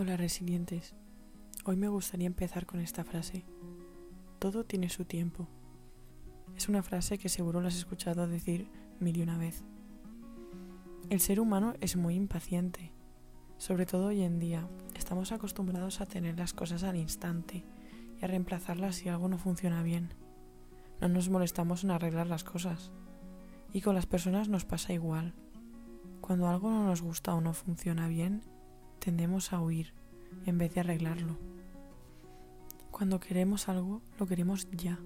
Hola resilientes. Hoy me gustaría empezar con esta frase. Todo tiene su tiempo. Es una frase que seguro la has escuchado decir mil y una vez. El ser humano es muy impaciente. Sobre todo hoy en día, estamos acostumbrados a tener las cosas al instante y a reemplazarlas si algo no funciona bien. No nos molestamos en arreglar las cosas. Y con las personas nos pasa igual. Cuando algo no nos gusta o no funciona bien, tendemos a huir en vez de arreglarlo. Cuando queremos algo, lo queremos ya.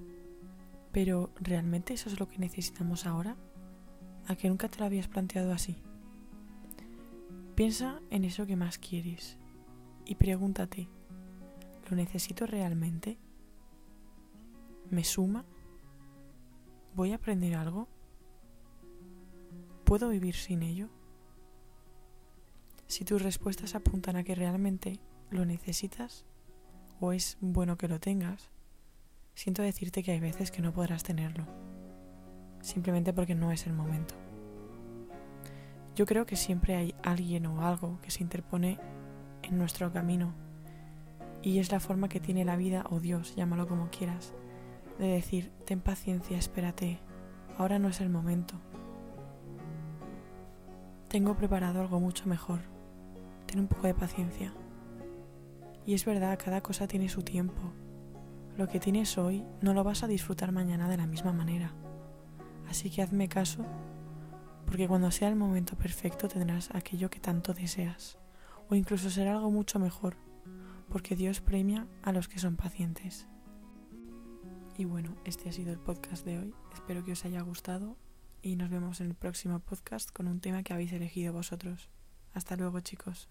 Pero ¿realmente eso es lo que necesitamos ahora? ¿A que nunca te lo habías planteado así? Piensa en eso que más quieres y pregúntate, ¿lo necesito realmente? ¿Me suma? ¿Voy a aprender algo? ¿Puedo vivir sin ello? Si tus respuestas apuntan a que realmente lo necesitas o es bueno que lo tengas, siento decirte que hay veces que no podrás tenerlo, simplemente porque no es el momento. Yo creo que siempre hay alguien o algo que se interpone en nuestro camino y es la forma que tiene la vida o Dios, llámalo como quieras, de decir, ten paciencia, espérate, ahora no es el momento. Tengo preparado algo mucho mejor. Ten un poco de paciencia. Y es verdad, cada cosa tiene su tiempo. Lo que tienes hoy no lo vas a disfrutar mañana de la misma manera. Así que hazme caso, porque cuando sea el momento perfecto tendrás aquello que tanto deseas, o incluso será algo mucho mejor, porque Dios premia a los que son pacientes. Y bueno, este ha sido el podcast de hoy. Espero que os haya gustado y nos vemos en el próximo podcast con un tema que habéis elegido vosotros. Hasta luego chicos.